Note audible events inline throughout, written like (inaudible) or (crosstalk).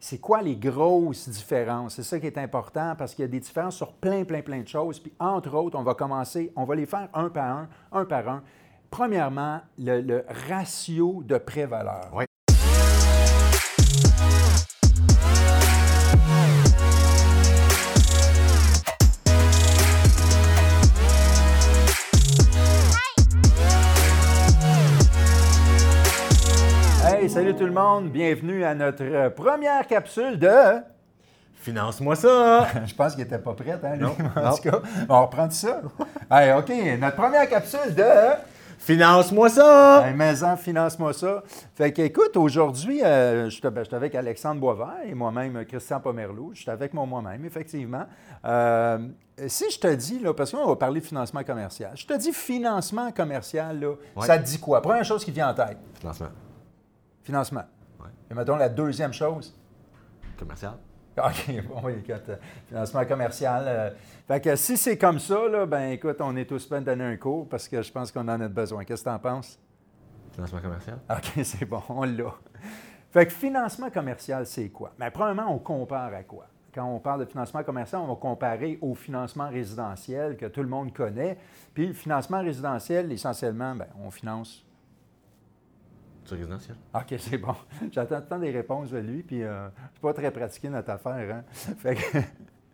c'est quoi les grosses différences? C'est ça qui est important parce qu'il y a des différences sur plein, plein, plein de choses. Puis entre autres, on va commencer, on va les faire un par un, un par un. Premièrement, le, ratio de pré-valeur. Monde, bienvenue à notre euh, première capsule de. Finance-moi ça! (laughs) Je pense qu'il n'était pas prêt, hein, lui? Non, en non. tout cas, on reprend tout ça. (laughs) hey, OK, notre première capsule de. Finance-moi ça! Hey, Maison, finance-moi ça. Fait que, écoute, aujourd'hui, euh, je suis ben, je suis avec Alexandre Boisvert et moi-même, euh, Christian Pomerleau. Je suis avec moi moi-même, effectivement. Euh, si je te dis, là, parce qu'on va parler de financement commercial, je te dis financement commercial, là, Ouais. ça te dit quoi? Première chose qui vient en tête, Financement. Financement. Ouais. Et mettons la deuxième chose. Commercial. OK, (laughs) bon, écoute, euh, financement commercial. euh, fait que si c'est comme ça, là, ben écoute, on est tous prêts de donner un cours parce que je pense qu'on en a besoin. Qu'est-ce que tu en penses? Financement commercial. OK, (laughs) c'est bon, on l'a. Fait que financement commercial, c'est quoi? Bien, premièrement, on compare à quoi? Quand on parle de financement commercial, on va comparer au financement résidentiel que tout le monde connaît. Puis le financement résidentiel, essentiellement, bien, on finance. Résidentiel. OK, c'est bon. (laughs) J'attends des réponses de lui, puis euh, c'est pas très pratiqué notre affaire. Hein? (laughs) Fait que,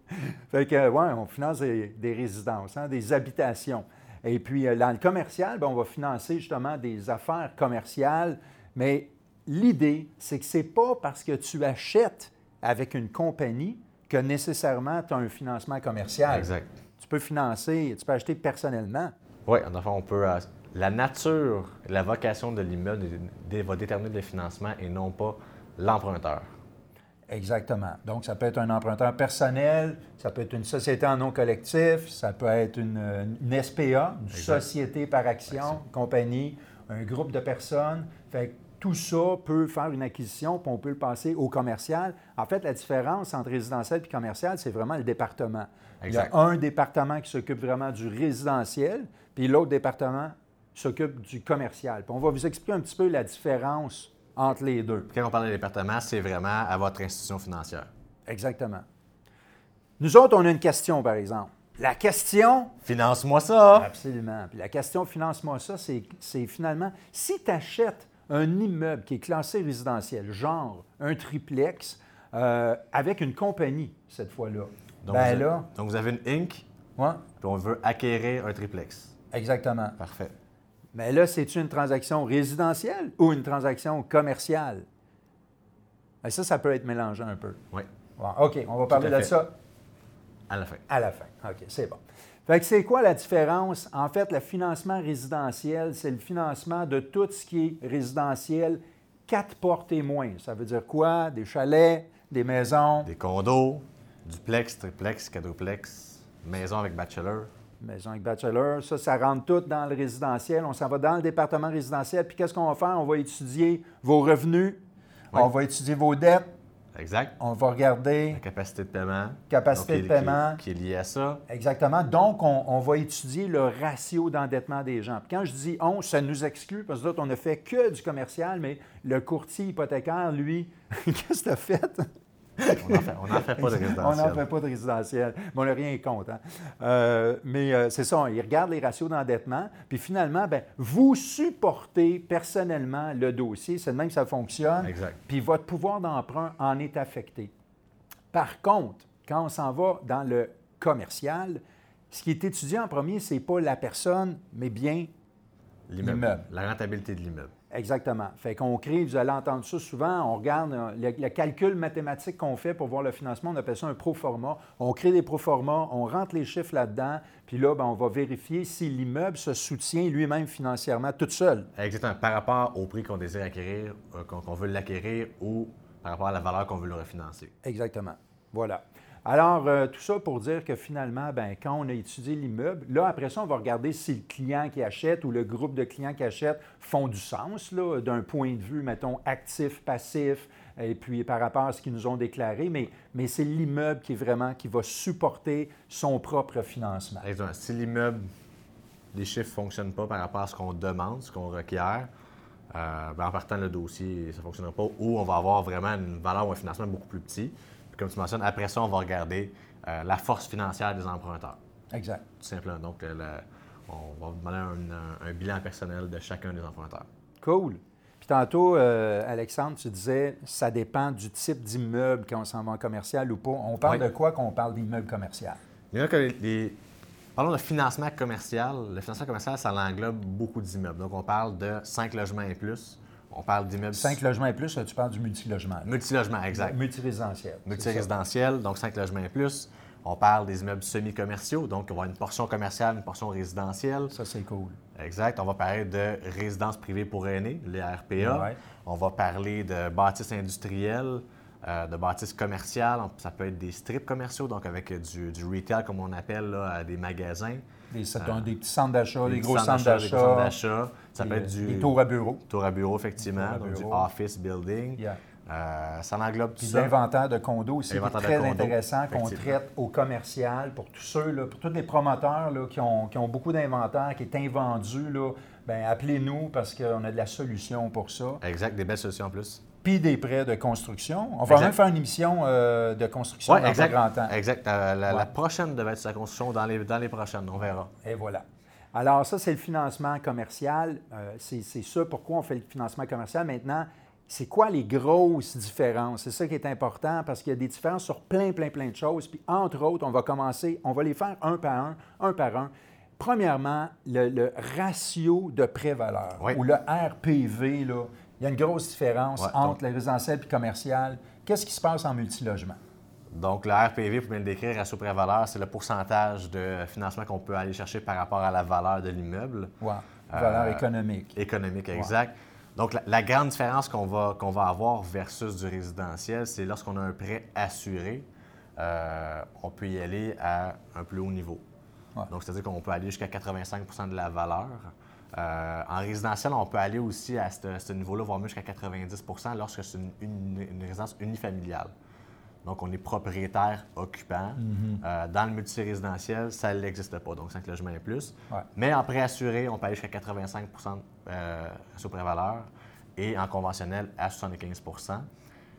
(laughs) fait que, ouais, on finance des, des résidences, hein, des habitations. Et puis, euh, dans le commercial, ben, on va financer justement des affaires commerciales, mais l'idée, c'est que c'est pas parce que tu achètes avec une compagnie que nécessairement tu as un financement commercial. Exact. Tu peux financer, tu peux acheter personnellement. Oui, en fait, on peut. La nature, la vocation de l'immeuble va déterminer le financement et non pas l'emprunteur. Exactement. Donc, ça peut être un emprunteur personnel, ça peut être une société en nom collectif, ça peut être une, une SPA, une Exact. société par action, Action. compagnie, un groupe de personnes. Fait que tout ça peut faire une acquisition, puis on peut le passer au commercial. En fait, la différence entre résidentiel et commercial, c'est vraiment le département. Exact. Il y a un département qui s'occupe vraiment du résidentiel, puis l'autre département s'occupe du commercial. Puis on va vous expliquer un petit peu la différence entre les deux. Quand on parle de département, c'est vraiment à votre institution financière. Exactement. Nous autres, on a une question, par exemple. La question, Finance-moi ça! absolument. Puis la question finance-moi ça, c'est finalement, si tu achètes un immeuble qui est classé résidentiel, genre un triplex, euh, avec une compagnie, cette fois-là, Donc, ben vous là, donc, vous avez une Inc. ouais, puis on veut acquérir un triplex. exactement. Parfait. Mais là, c'est-tu une transaction résidentielle ou une transaction commerciale? Ça, ça peut être mélangeant un peu. Oui, Bon, OK, on va parler de fait. ça à la fin. À la fin. OK, c'est bon. Fait que c'est quoi la différence? En fait, le financement résidentiel, c'est le financement de tout ce qui est résidentiel, quatre portes et moins. Ça veut dire quoi? Des chalets, des maisons, Des condos, duplex, triplex, quadruplex, maison avec bachelor. Maisons avec bachelor. Ça, ça rentre tout dans le résidentiel. On s'en va dans le département résidentiel. Puis qu'est-ce qu'on va faire? On va étudier vos revenus, Oui. on va étudier vos dettes, Exact. on va regarder La capacité de paiement. capacité donc, de paiement. Qui, qui est liée à ça. Exactement. Donc, on, on va étudier le ratio d'endettement des gens. Puis quand je dis on, ça nous exclut parce que d'autres, on ne fait que du commercial, mais le courtier hypothécaire, lui, (laughs) qu'est-ce que tu as fait? On n'en fait, on pas de (laughs) On résidentiel. n'en fait pas de résidentiel. Mais on n'a rien contre. hein. Euh, mais euh, c'est ça, il regarde les ratios d'endettement. Puis finalement, ben, vous supportez personnellement le dossier. C'est de même que ça fonctionne. Exact. Puis votre pouvoir d'emprunt en est affecté. Par contre, quand on s'en va dans le commercial, ce qui est étudié en premier, ce n'est pas la personne, mais bien. L'immeuble. La rentabilité de l'immeuble. Exactement. Fait qu'on crée, vous allez entendre ça souvent, on regarde euh, le, le calcul mathématique qu'on fait pour voir le financement, on appelle ça un pro forma. On crée des pro forma, on rentre les chiffres là-dedans, puis là, ben, on va vérifier si l'immeuble se soutient lui-même financièrement tout seul. Exactement. Par rapport au prix qu'on désire acquérir, euh, qu'on qu'on veut l'acquérir ou par rapport à la valeur qu'on veut le refinancer. Exactement. Voilà. Alors, euh, tout ça pour dire que finalement, ben, quand on a étudié l'immeuble, là, après ça, on va regarder si le client qui achète ou le groupe de clients qui achètent font du sens, d'un point de vue, mettons, actif, passif, et puis par rapport à ce qu'ils nous ont déclaré, mais, mais c'est l'immeuble qui est vraiment, qui va supporter son propre financement. Exactement. Si l'immeuble, les chiffres ne fonctionnent pas par rapport à ce qu'on demande, ce qu'on requiert, euh, ben, en partant le dossier, ça ne fonctionnera pas, ou on va avoir vraiment une valeur ou un financement beaucoup plus petit. Puis comme tu mentionnes, après ça, on va regarder euh, la force financière des emprunteurs. Exact. Tout simplement. Donc, euh, on va demander un, un bilan personnel de chacun des emprunteurs. Cool. Puis tantôt, euh, Alexandre, tu disais, ça dépend du type d'immeuble quand on s'en va en commercial ou pas. On parle Oui. de quoi quand on parle d'immeuble commercial? Là, que les- les- Parlons de financement commercial. Le financement commercial, ça englobe beaucoup d'immeubles. Donc, on parle de 5 logements et plus. On parle d'immeubles... Cinq logements et plus, là, tu parles du multilogement. là. Multilogements, exact. Multirésidentiel. Multirésidentiel, donc 5 logements et plus. On parle des immeubles semi-commerciaux, donc on va avoir une portion commerciale, une portion résidentielle. Ça, c'est cool. Exact. On va parler de résidences privées pour aînés, les RPA. Ouais. On va parler de bâtisses industrielles, euh, de bâtisses commerciales. Ça peut être des strips commerciaux, donc avec du, du retail, comme on appelle, là, des magasins. Des, ça donne des petits centres d'achat, des, petits gros centres d'achat. Ça peut être du Des tours à bureau. tour à bureau, effectivement, à donc du office building. Yeah. Euh, ça englobe tout Puis ça. l'inventaire de condos aussi, qui est très condos, intéressant, qu'on traite au commercial pour tous ceux, là, pour tous les promoteurs là, qui, ont, qui ont beaucoup d'inventaire, qui est invendu. Là, ben, appelez-nous parce qu'on a de la solution pour ça. Exact, des belles solutions en plus. Puis des prêts de construction. On va Exact. même faire une émission euh, de construction Oui, dans exact. pas grand temps. Exact. Euh, la, la Ouais. prochaine devait être sa construction dans les, dans les prochaines, on verra. Et voilà. Alors, ça, c'est le financement commercial. Euh, c'est c'est ça pourquoi on fait le financement commercial. Maintenant, c'est quoi les grosses différences? C'est ça qui est important parce qu'il y a des différences sur plein, plein, plein de choses. Puis, entre autres, on va commencer, on va les faire un par un, un par un. Premièrement, le, le ratio de prêt-valeur Oui. ou le RPV, là, il y a une grosse différence Ouais, entre donc- le résidentiel et le commercial. Qu'est-ce qui se passe en multilogement? Donc, le RPV, pour bien le décrire, ratio pré-valeur, c'est le pourcentage de financement qu'on peut aller chercher par rapport à la valeur de l'immeuble. Valeur Euh, économique. Économique, exact. Donc, la, la grande différence qu'on va, qu'on va avoir versus du résidentiel, c'est lorsqu'on a un prêt assuré, euh, on peut y aller à un plus haut niveau. Ouais. Donc, c'est-à-dire qu'on peut aller jusqu'à 85% de la valeur. Euh, en résidentiel, on peut aller aussi à ce, ce niveau-là, voire même jusqu'à 90% lorsque c'est une, une- une résidence unifamiliale. Donc, on est propriétaire occupant. Mm-hmm. Euh, dans le multirésidentiel, ça n'existe pas, donc 5 logements et plus. Ouais. Mais en prêt assuré, on peut aller jusqu'à 85 euh, sur pré-valeur et en conventionnel à 75%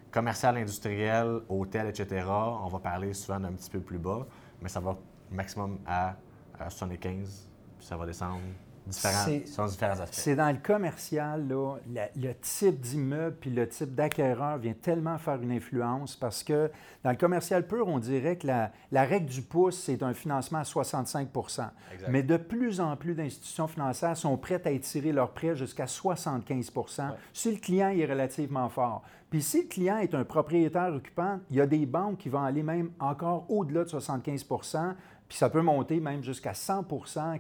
Commercial, industriel, hôtel, etc., on va parler souvent d'un petit peu plus bas, mais ça va maximum à, à 75% puis ça va descendre différents, C'est- selon différents aspects. C'est dans le commercial, là, la- le type d'immeuble puis le type d'acquéreur vient tellement faire une influence parce que dans le commercial pur, on dirait que la, la règle du pouce, c'est un financement à 65 Exact. Mais de plus en plus d'institutions financières sont prêtes à étirer leurs prêts jusqu'à 75% si le client est relativement fort. Puis si le client est un propriétaire occupant, il y a des banques qui vont aller même encore au-delà de 75 puis ça peut monter même jusqu'à 100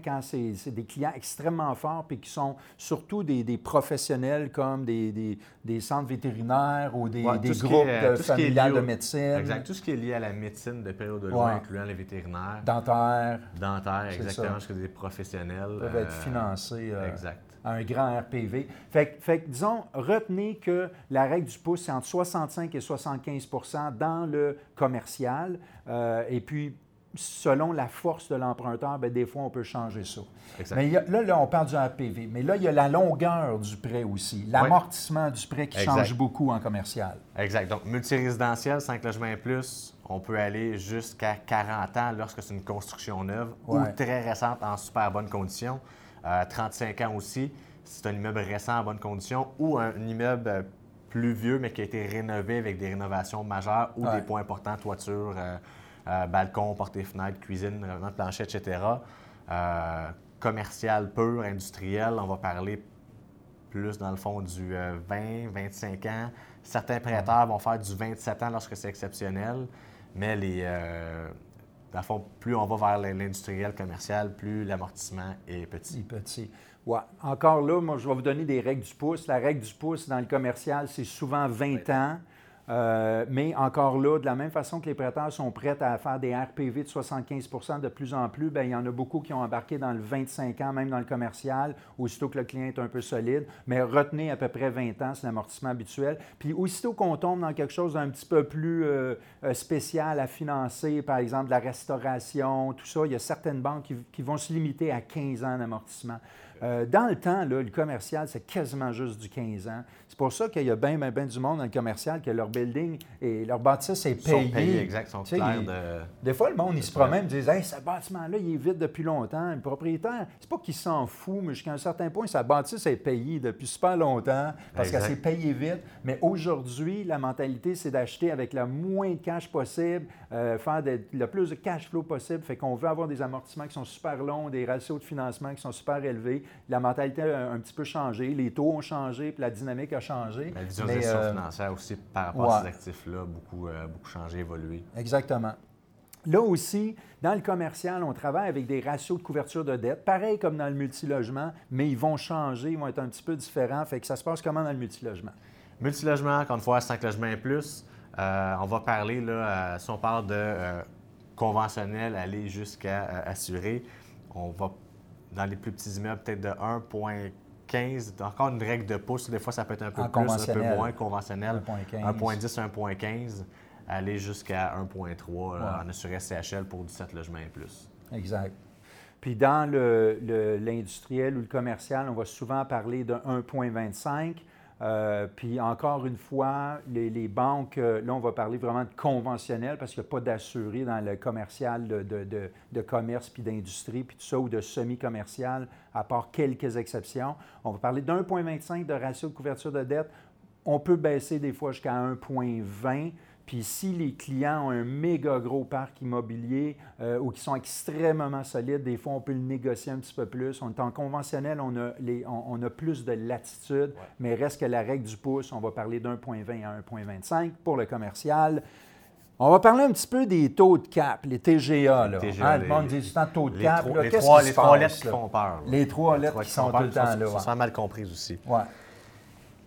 quand c'est des clients extrêmement forts puis qui sont surtout des, des professionnels comme des, des- des centres vétérinaires ou des, Ouais, groupes est- familiales de médecine, Exact. Tout ce qui est lié à la médecine de période de loin, Ouais. incluant les vétérinaires, dentaires, dentaires, C'est exactement, ça. jusqu'à des professionnels. peuvent euh, être financés euh, Exact. à un grand RPV. Fait, que- fait que, disons, retenez que la règle du pouce, c'est entre 65 et 75% dans le commercial. Euh, et puis, selon la force de l'emprunteur, ben, des fois, on peut changer ça. Exact. Mais a- là, là, on parle du RPV. Mais là, il y a la longueur du prêt aussi. L'amortissement du prêt qui Exact. change beaucoup en commercial. Exact. Donc, multirésidentiel, 5 logements et plus, on peut aller jusqu'à 40 ans lorsque c'est une construction neuve Ouais. ou très récente en super bonne condition. Euh, 35 ans aussi, si c'est un immeuble récent en bonne condition ou un, immeuble euh, plus vieux mais qui a été rénové avec des rénovations majeures ou Ouais. des points importants, toiture, euh, euh, balcon, portée fenêtre, cuisine, revêtement de plancher, etc. Euh, commercial pur, industriel, on va parler plus dans le fond du euh, 20, 25 ans. Certains prêteurs vont faire du 27 ans lorsque c'est exceptionnel, mais les, euh, dans le fond, plus on va vers l'industriel commercial, plus l'amortissement est petit. petit, petit. Ouais. Encore là, moi, je vais vous donner des règles du pouce. La règle du pouce dans le commercial, c'est souvent 20 ans. Euh, mais encore là, de la même façon que les prêteurs sont prêts à faire des RPV de 75% de plus en plus, bien, il y en a beaucoup qui ont embarqué dans le 25 ans, même dans le commercial, aussitôt que le client est un peu solide. Mais retenez à peu près 20 ans, c'est l'amortissement habituel. Puis aussitôt qu'on tombe dans quelque chose d'un petit peu plus euh, euh, spécial à financer, par exemple de la restauration, tout ça, il y a certaines banques qui, qui vont se limiter à 15 ans d'amortissement. Dans le temps, là, le commercial, c'est quasiment juste du 15 ans. C'est pour ça qu'il y a bien, bien, bien du monde dans le commercial que leur et leur bâtisse est payé. Sont payés, exact, sont clairs de... Des fois, le monde, il se promène et dit Hey, ce bâtiment-là, il est vide depuis longtemps. Le propriétaire, c'est pas qu'il s'en fout, mais jusqu'à un certain point, sa bâtisse est payée depuis super longtemps parce qu'elle s'est payée vite. Mais aujourd'hui, la mentalité, c'est d'acheter avec le moins de cash possible, euh, faire de- le plus de cash flow possible. Fait qu'on veut avoir des amortissements qui sont super longs, des ratios de financement qui sont super élevés. La mentalité a un petit peu changé, les taux ont changé, puis la dynamique a changé. La vision Mais, euh, financière aussi par rapport ouais. ces actifs-là, beaucoup, euh, beaucoup changé, évolué. Exactement. Là aussi, dans le commercial, on travaille avec des ratios de couverture de dette, pareil comme dans le multilogement, mais ils vont changer, ils vont être un petit peu différents. Fait que ça se passe comment dans le multilogement? Multilogement, encore une fois, 5 logements et plus. Euh, on va parler, là, euh, si on parle de euh, conventionnel, aller jusqu'à assuré, on va dans les plus petits immeubles peut-être de 1,15. Encore une règle de pouce, des fois ça peut être un peu En plus, un peu conventionnel. moins conventionnel. 1,15. 1,10, 1,15, aller jusqu'à 1,3 là, Ouais. en assuré CHL pour 17 logements et plus. Exact. Puis dans le- le- l'industriel ou le commercial, on va souvent parler de 1,25. Euh, puis encore une fois, les, banques, euh, là, on va parler vraiment de conventionnel parce qu'il n'y a pas d'assuré dans le commercial de- de commerce puis d'industrie, puis tout ça, ou de semi-commercial, à part quelques exceptions. On va parler d'1,25 de ratio de couverture de dette. On peut baisser des fois jusqu'à 1,20. Puis si les clients ont un méga gros parc immobilier euh, ou qui sont extrêmement solides, des fois on peut le négocier un petit peu plus. On est en conventionnel, on a, les- on, on a plus de latitude, mais reste que la règle du pouce, on va parler d'1,20 à 1,25 pour le commercial. On va parler un petit peu des taux de cap, les TGA. Là. TGA, Hein, le les- monde dit tout le temps taux de Les, cap. là, les trois, les trois lettres qui font peur. là. Les trois Les lettres qui sont peur, tout le temps sont- là. sont mal comprises aussi. Ouais.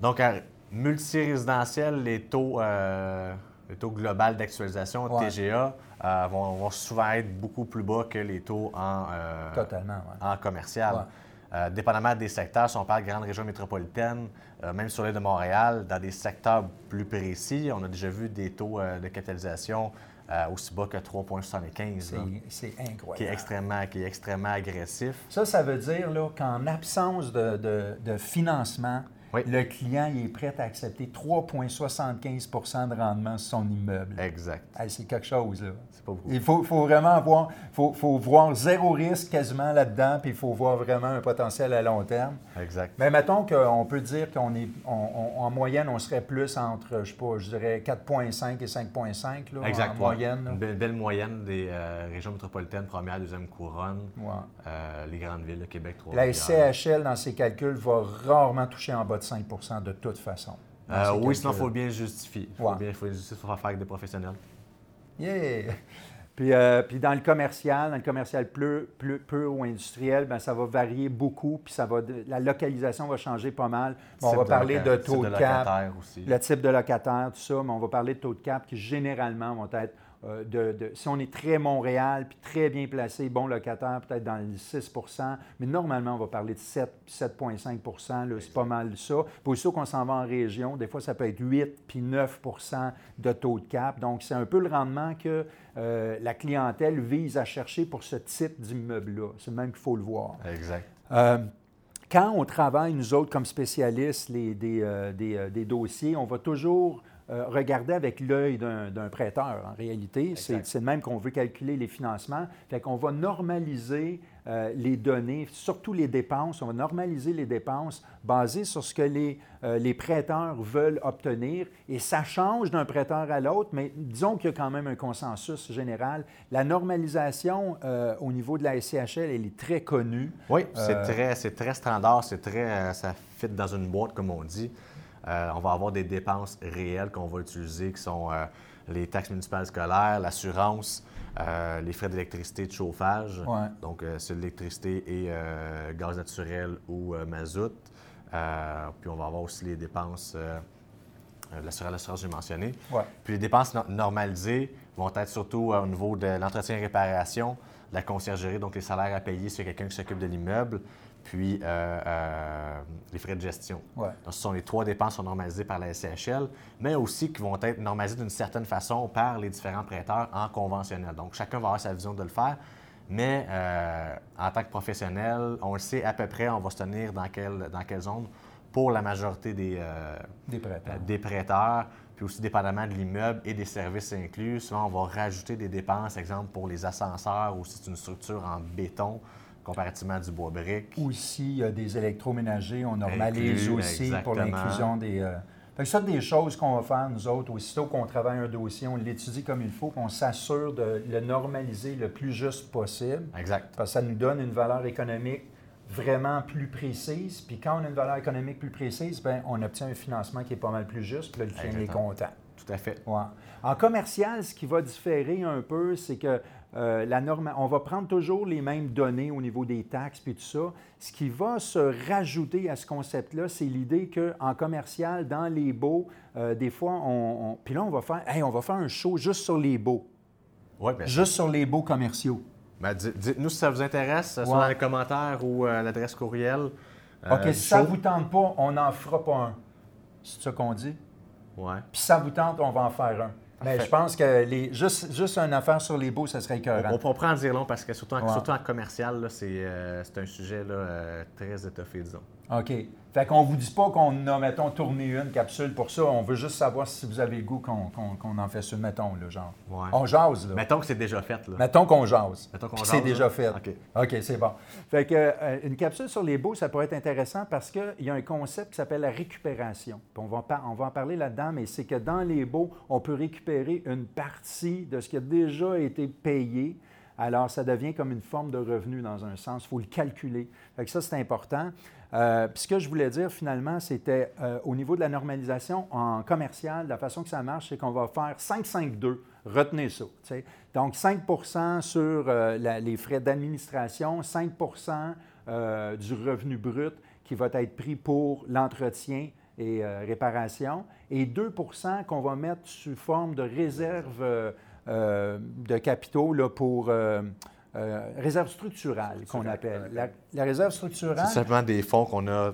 Donc, à multirésidentiel, les taux, euh, les taux global d'actualisation, Ouais. TGA, euh, vont, vont souvent être beaucoup plus bas que les taux en, euh, Totalement, ouais. en commercial. Ouais. Euh, dépendamment des secteurs, si on parle de grande région métropolitaine, euh, même sur l'île de Montréal, dans des secteurs plus précis, on a déjà vu des taux de capitalisation aussi bas que 3,75, là, C'est- incroyable. qui est extrêmement, qui est extrêmement agressif. Ça, ça veut dire qu'en absence de, de- de financement, Oui. le client il est prêt à accepter 3,75% de rendement sur son immeuble. Exact. Hey, c'est quelque chose, là. C'est pas beaucoup. Il faut, faut vraiment avoir, faut, faut voir zéro risque quasiment là-dedans, puis il faut voir vraiment un potentiel à long terme. Exact. Mais mettons qu'on peut dire qu'on est, on- on- en moyenne, on serait plus entre, je sais pas, je dirais 4,5 et 5,5 là, Exact. en ouais. moyenne. là. Une belle, belle moyenne des euh, régions métropolitaines, première, deuxième couronne, Ouais. euh, les grandes villes, le Québec, trois La SCHL, dans ses calculs, va rarement toucher en bas 5 de toute façon. Euh, oui, sinon, il faut bien justifier. Il faut bien faut justifier, il faut faire avec des professionnels. Yeah! Puis, euh, puis dans le commercial, dans le commercial peu, peu, peu ou industriel, ben, ça va varier beaucoup, puis ça va, la localisation va changer pas mal. Bon, on va parler loca- de taux de, cap, locataire aussi. le type de locataire, tout ça, mais on va parler de taux de cap qui généralement vont être euh, de, de- si on est très Montréal, puis très bien placé, bon locataire, peut-être dans le 6 mais normalement, on va parler de 7, 7,5 là, c'est pas mal ça. Pour ceux qu'on s'en va en région, des fois, ça peut être 8 puis 9 de taux de cap. Donc, c'est un peu le rendement que euh, la clientèle vise à chercher pour ce type d'immeuble-là. C'est même qu'il faut le voir. Exact. Euh, quand on travaille, nous autres, comme spécialistes, les- des, euh, des, euh, des dossiers, on va toujours euh, regarder avec l'œil d'un prêteur, en réalité. C'est de même qu'on veut calculer les financements. Fait qu'on va normaliser euh, les données, surtout les dépenses. On va normaliser les dépenses basées sur ce que les, euh, les prêteurs veulent obtenir. Et ça change d'un prêteur à l'autre, mais disons qu'il y a quand même un consensus général. La normalisation euh, au niveau de la SCHL, elle est très connue. Oui, c'est très, très standard, c'est très, ça fit dans une boîte, comme on dit. Euh, on va avoir des dépenses réelles qu'on va utiliser, qui sont euh, les taxes municipales scolaires, l'assurance, euh, les frais d'électricité, de chauffage. Ouais. Donc, c'est l'électricité et gaz naturel ou mazout. Puis, on va avoir aussi les dépenses, l'assurance, j'ai mentionné. Ouais. Puis les dépenses no- normalisées vont être surtout au niveau de l'entretien et réparation, la conciergerie, donc les salaires à payer a quelqu'un qui s'occupe de l'immeuble, puis euh, euh, les frais de gestion. Ouais. Donc, ce sont les trois dépenses qui sont normalisées par la SCHL, mais aussi qui vont être normalisées d'une certaine façon par les différents prêteurs en conventionnel. Donc, chacun va avoir sa vision de le faire, Mais euh, en tant que professionnel, on le sait à peu près, on va se tenir dans quelle, dans quelle zone pour la majorité des, euh, Des prêteurs. euh, des prêteurs, puis aussi dépendamment de l'immeuble et des services inclus. Souvent, on va rajouter des dépenses, exemple pour les ascenseurs ou si c'est une structure en béton comparativement à du bois brique. Aussi, il y a des électroménagers, on normalise Inclus, aussi pour l'inclusion des. euh, Fait que ça, des choses qu'on va faire, nous autres, aussitôt qu'on travaille un dossier, on l'étudie comme il faut, qu'on s'assure de le normaliser le plus juste possible, Exact. parce que ça nous donne une valeur économique vraiment plus précise. Puis quand on a une valeur économique plus précise, ben on obtient un financement qui est pas mal plus juste, puis là, le client est content. Tout à fait. Ouais. En commercial, ce qui va différer un peu, c'est que euh, la norme, on va prendre toujours les mêmes données au niveau des taxes et tout ça. Ce qui va se rajouter à ce concept-là, c'est l'idée qu'en commercial, dans les baux, euh, des fois, on, on- Puis là, on va faire, hey, on va faire un show juste sur les baux, Oui, bien juste sur les baux commerciaux. Ben, di- Dites-nous si ça vous intéresse, soit Ouais. dans les commentaires ou euh, à l'adresse courriel. euh, OK, si ça ne vous tente pas, on n'en fera pas un. C'est ça qu'on dit? Ouais. Puis si ça vous tente, on va en faire un. Mais Parfait. je pense que les, juste, juste une affaire sur les baux, ça serait On, écœurant. on peut pas en dire long parce que surtout en, Ouais. surtout en commercial, c'est euh, c'est un sujet là, euh, très étoffé, disons. OK. Fait qu'on vous dit pas qu'on a, mettons, tourné une capsule pour ça. On veut juste savoir si vous avez le goût qu'on qu'on- qu'on en fait une, mettons, là, genre. Ouais. On jase, là. Mettons que c'est déjà fait. Là. Mettons qu'on jase. Mettons qu'on jase, C'est déjà fait. OK. OK, c'est bon. Fait que euh, une capsule sur les baux, ça pourrait être intéressant parce qu'il y a un concept qui s'appelle la récupération. Puis on va, en on va en parler là-dedans, mais c'est que dans les baux, on peut récupérer une partie de ce qui a déjà été payé. Alors, ça devient comme une forme de revenu dans un sens. Il faut le calculer. Fait que ça, c'est important. Euh, ce que je voulais dire finalement, c'était euh, au niveau de la normalisation en commercial, la façon que ça marche, c'est qu'on va faire 5-5-2. Retenez ça. Donc 5% sur euh, la- les frais d'administration, 5% euh, du revenu brut qui va être pris pour l'entretien et réparation, et 2% qu'on va mettre sous forme de réserve de capitaux là, pour euh, euh, réserve structurale qu'on appelle. La, la réserve structurale, C'est simplement des fonds qu'on a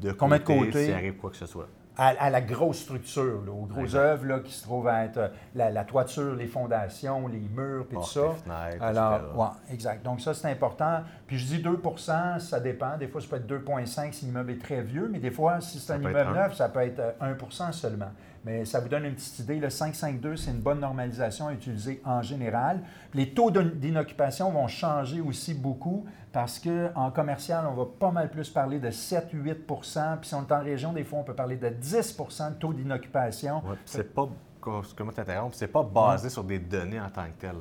de Qu'on met de côté. s'il arrive quoi que ce soit. à, à la grosse structure, là, aux grosses œuvres là, qui se trouvent à être euh, la, la toiture, les fondations, les murs, puis tout Portes ça. fenêtres, Alors, etc. ouais, exact. Donc, ça, c'est important. Puis, je dis 2 ça dépend. Des fois, ça peut être 2,5 si l'immeuble est très vieux, mais des fois, si c'est Ça un immeuble neuf, ça peut être euh, 1% seulement. Mais ça vous donne une petite idée. Le 5,52, c'est une bonne normalisation à utiliser en général. Les taux d'in- d'inoccupation vont changer aussi beaucoup parce qu'en commercial, on va pas mal plus parler de 7-8% Puis si on est en région, des fois, on peut parler de 10% de taux d'inoccupation. Ouais, c'est pas, comment t'interrompre, c'est pas basé sur des données en tant que telles.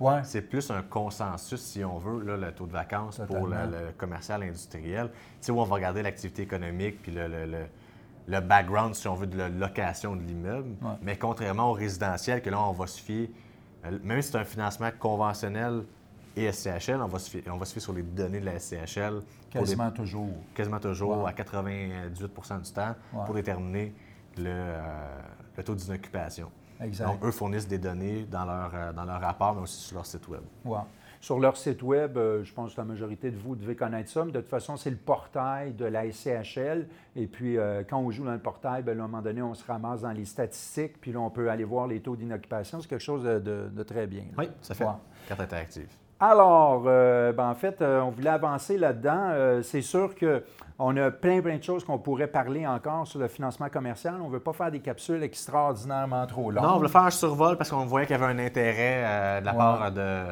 Ouais. C'est plus un consensus, si on veut, là, le taux de vacances pour le, commercial industriel. Tu sais, où on va regarder l'activité économique puis le, le- le- le background, si on veut, de la location de l'immeuble. Ouais. Mais contrairement au résidentiel, que là, on va se fier, euh, même si c'est un financement conventionnel et SCHL, on va se fier, on va se fier sur les données de la SCHL des- Quasiment toujours. quasiment toujours Ouais. à 98% du temps Ouais. pour déterminer le, euh, le taux d'inoccupation. Exact. Donc, eux fournissent des données dans leur, euh, dans leur rapport, mais aussi sur leur site Web. Sur leur site Web, euh, je pense que la majorité de vous devez connaître ça, mais de toute façon, c'est le portail de la SCHL. Et puis, euh, quand on joue dans le portail, ben, là, à un moment donné, on se ramasse dans les statistiques, puis là, on peut aller voir les taux d'inoccupation. C'est quelque chose de, de- de très bien. là. Oui, ça fait carte interactive. Alors, euh, ben, en fait, euh, on voulait avancer là-dedans. Euh, c'est sûr qu'on a plein, plein de choses qu'on pourrait parler encore sur le financement commercial. On ne veut pas faire des capsules extraordinairement trop longues. Non, on voulait faire un survol parce qu'on voyait qu'il y avait un intérêt euh, de la Ouais. part de,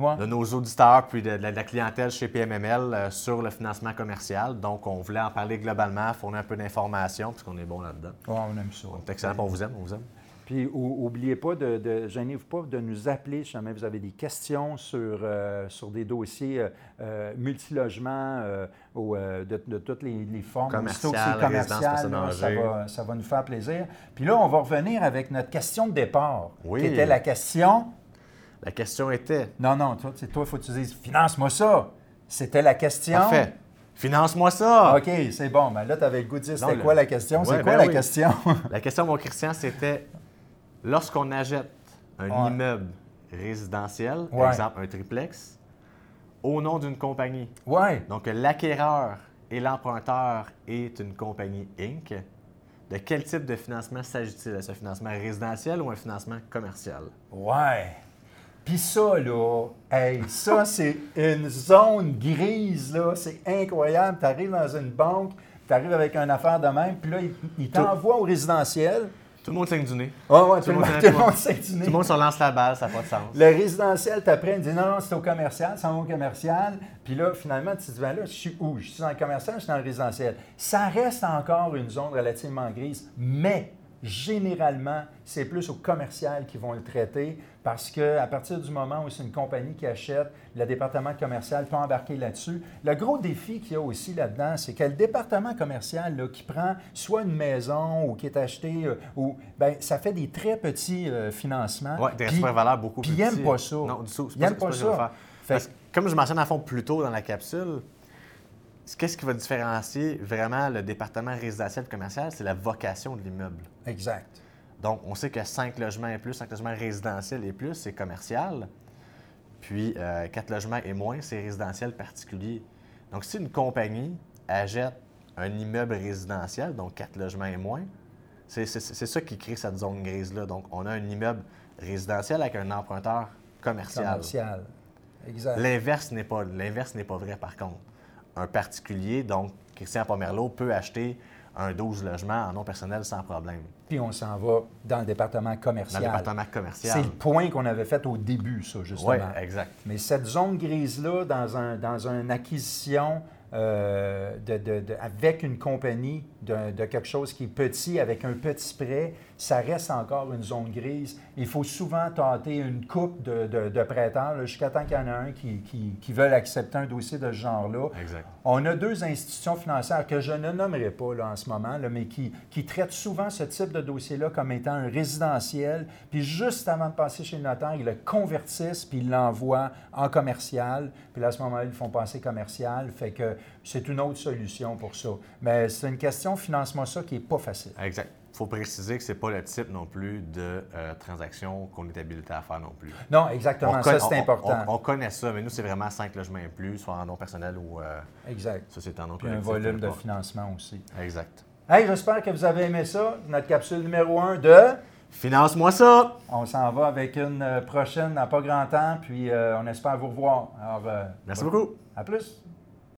Ouais. de nos auditeurs puis de, de la- de la clientèle chez PMML euh, sur le financement commercial. Donc, on voulait en parler globalement, fournir un peu d'informations puisqu'on est bon là-dedans. Ouais, on aime ça. C'est excellent, on vous aime, on vous aime. Puis ou- oubliez pas de, de gênez-vous pas de nous appeler si jamais vous avez des questions sur, euh, sur des dossiers euh, euh, multilogements euh, ou euh, de, de toutes les, les formes. Commercial, personnes là, ça, va, ça va nous faire plaisir. Puis là, on va revenir avec notre question de départ. Oui. Qui était la question. La question était, Non, non, toi, c'est toi, il faut que tu dises finance-moi ça. C'était la question. parfait, finance-moi ça! OK, c'est bon. Ben là, tu avais le goût de dire le- quoi la question? c'est quoi ben la oui. question? (laughs) La question, mon Christian, c'était lorsqu'on achète un Ouais. immeuble résidentiel, Ouais. exemple un triplex, au nom d'une compagnie. ouais. Donc, l'acquéreur et l'emprunteur est une compagnie Inc. De quel type de financement s'agit-il? Est-ce un financement résidentiel ou un financement commercial? Ouais. Puis ça, là, hey, ça, c'est une zone grise, là. C'est incroyable. Tu arrives dans une banque, tu arrives avec une affaire de même, puis là, ils il t'envoient au résidentiel. Tout le monde saigne du nez. Ouais, ouais, tout, le monde, tout le monde saigne du nez. Tout le monde se lance la balle, ça n'a pas de sens. Le résidentiel t'apprend, il dit non, non, c'est au commercial, c'est au commercial. Puis là, finalement, tu te dis, ben là, je suis où? Je suis dans le commercial, je suis dans le résidentiel. Ça reste encore une zone relativement grise, mais généralement, c'est plus au commercial qui vont le traiter parce qu'à partir du moment où c'est une compagnie qui achète, le département commercial peut embarquer là-dessus. Le gros défi qu'il y a aussi là-dedans, c'est que le département commercial là, qui prend soit une maison ou qui est acheté, euh, ou, ben, ça fait des très petits euh, financements. Oui, des valeur beaucoup plus Puis ils n'aiment pas ça. Non, du tout. Ils n'aiment pas, ça. comme je mentionne à fond plus tôt dans la capsule, Qu'est-ce qui va différencier vraiment le département résidentiel commercial? C'est la vocation de l'immeuble. Exact. Donc, on sait que 5 logements et plus, 5 logements résidentiels et plus, c'est commercial. Puis, 4 euh, logements et moins, c'est résidentiel particulier. Donc, si une compagnie achète un immeuble résidentiel, donc 4 logements et moins, c'est ça qui crée cette zone grise-là. Donc, on a un immeuble résidentiel avec un emprunteur commercial. Commercial. Exact. L'inverse n'est pas, pas vrai, par contre un particulier, donc Christian Pomerleau, peut acheter un 12 logements en nom personnel sans problème. Puis on s'en va dans le département commercial. Dans le département commercial. C'est le point qu'on avait fait au début, ça, justement. Oui, exact. Mais cette zone grise-là, dans, un, dans une acquisition euh, de, avec une compagnie de, quelque chose qui est petit, avec un petit prêt, ça reste encore une zone grise. Il faut souvent tenter une coupe de, prêteurs jusqu'à temps qu'il y en a un qui, qui, veulent accepter un dossier de ce genre-là. On a deux institutions financières que je ne nommerai pas là, en ce moment, là, mais qui, qui traitent souvent ce type de dossier-là comme étant un résidentiel. Puis juste avant de passer chez le notaire, ils le convertissent puis ils l'envoient en commercial. Puis là, à ce moment-là, ils le font passer commercial. Fait que c'est une autre solution pour ça. Mais c'est une question financement ça qui n'est pas facile. Exact. Il faut préciser que ce n'est pas le type non plus de euh, transaction qu'on est habilité à faire non plus. Non, exactement. ça, c'est important. On, connaît ça, mais nous, c'est vraiment 5 logements et plus, soit en nom personnel ou. Euh, exact. Ça, c'est en nom un volume de financement aussi. Exact. Hey, j'espère que vous avez aimé ça. Notre capsule numéro 1 de. Finance-moi ça! On s'en va avec une euh, prochaine dans pas grand temps, puis on espère vous revoir. Merci beaucoup. À plus.